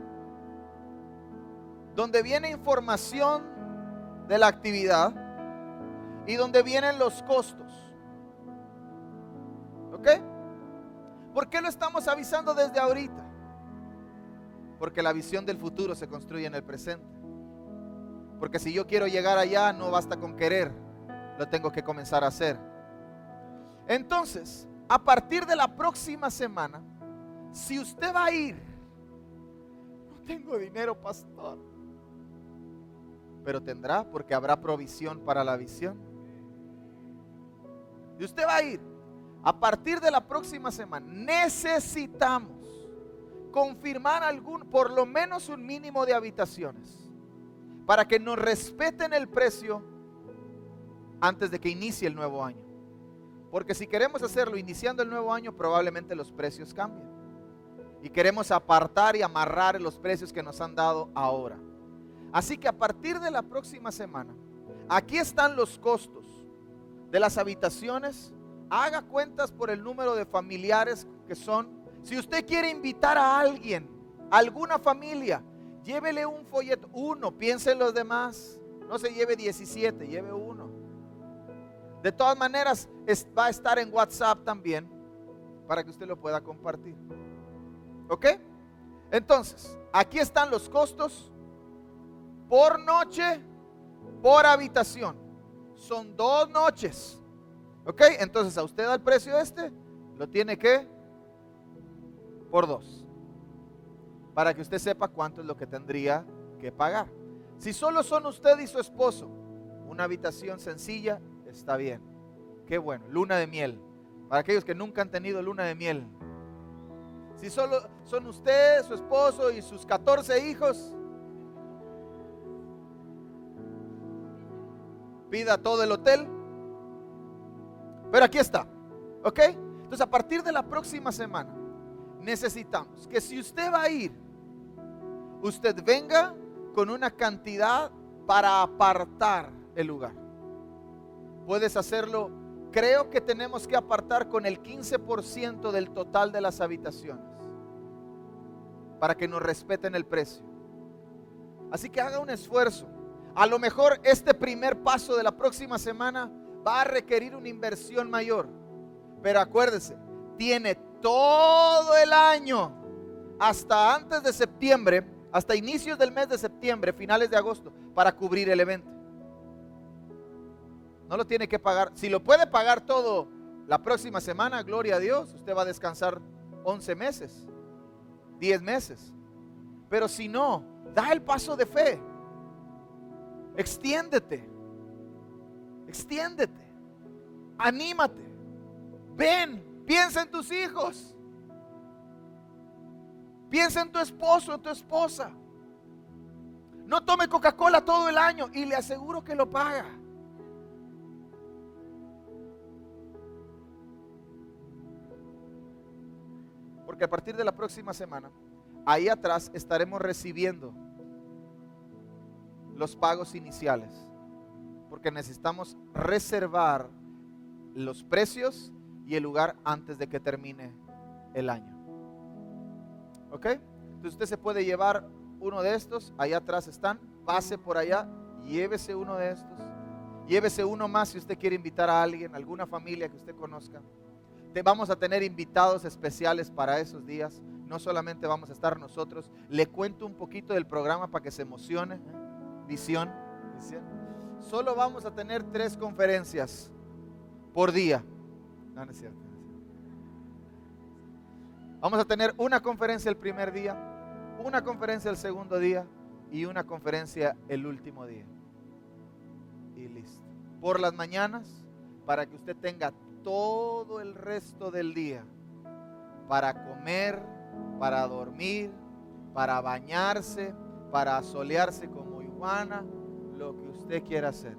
donde viene información de la actividad y donde vienen los costos. ¿Ok? ¿Por qué lo estamos avisando desde ahorita? Porque la visión del futuro se construye en el presente. Porque si yo quiero llegar allá, no basta con querer, lo tengo que comenzar a hacer. Entonces, a partir de la próxima semana, si usted va a ir, no tengo dinero, pastor, pero tendrá porque habrá provisión para la visión. Y usted va a ir, a partir de la próxima semana necesitamos confirmar algún, por lo menos un mínimo de habitaciones, para que nos respeten el precio antes de que inicie el nuevo año. Porque si queremos hacerlo iniciando el nuevo año, probablemente los precios cambien. Y queremos apartar y amarrar los precios que nos han dado ahora. Así que a partir de la próxima semana, aquí están los costos de las habitaciones haga cuentas por el número de familiares que son. Si usted quiere invitar a alguien, alguna familia, llévele un folleto, uno, piense en los demás. No se lleve 17, lleve uno. De todas maneras, va a estar en WhatsApp también para que usted lo pueda compartir. ¿Ok? Entonces, aquí están los costos por noche, por habitación. Son dos noches. ¿Ok? Entonces a usted al precio este, lo tiene que por dos. Para que usted sepa cuánto es lo que tendría que pagar. Si solo son usted y su esposo, una habitación sencilla, está bien. Qué bueno, luna de miel. Para aquellos que nunca han tenido luna de miel. Si solo son usted, su esposo y sus 14 hijos, pida todo el hotel pero aquí está. ¿Ok? Entonces a partir de la próxima semana necesitamos que si usted va a ir, usted venga con una cantidad para apartar el lugar. Puedes hacerlo, creo que tenemos que apartar con el 15% del total de las habitaciones para que nos respeten el precio. Así que haga un esfuerzo. A lo mejor este primer paso de la próxima semana va a requerir una inversión mayor. Pero acuérdese, tiene todo el año hasta antes de septiembre, hasta inicios del mes de septiembre, finales de agosto, para cubrir el evento. No lo tiene que pagar. Si lo puede pagar todo la próxima semana, gloria a Dios, usted va a descansar 11 meses, 10 meses. Pero si no, da el paso de fe. Extiéndete. Extiéndete. Anímate. Ven, piensa en tus hijos. Piensa en tu esposo, en tu esposa. No tome Coca-Cola todo el año y le aseguro que lo paga. Porque a partir de la próxima semana, ahí atrás estaremos recibiendo los pagos iniciales porque necesitamos reservar los precios y el lugar antes de que termine el año. ¿Ok? Entonces usted se puede llevar uno de estos, allá atrás están, pase por allá, llévese uno de estos, llévese uno más si usted quiere invitar a alguien, alguna familia que usted conozca. Te vamos a tener invitados especiales para esos días, no solamente vamos a estar nosotros. Le cuento un poquito del programa para que se emocione. Visión. Visión. Solo vamos a tener tres conferencias por día. No, no es cierto. Vamos a tener una conferencia el primer día, una conferencia el segundo día y una conferencia el último día. Y listo. Por las mañanas, para que usted tenga todo el resto del día para comer, para dormir, para bañarse, para asolearse como iguana, lo que usted quiera hacer.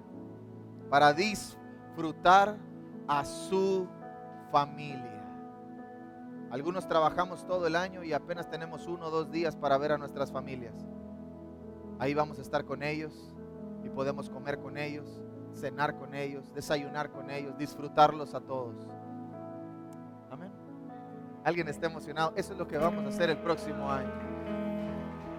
Para disfrutar a su familia. Algunos trabajamos todo el año y apenas tenemos uno o dos días para ver a nuestras familias. Ahí vamos a estar con ellos y podemos comer con ellos, cenar con ellos, desayunar con ellos, disfrutarlos a todos. Amén. Alguien está emocionado. Eso es lo que vamos a hacer el próximo año.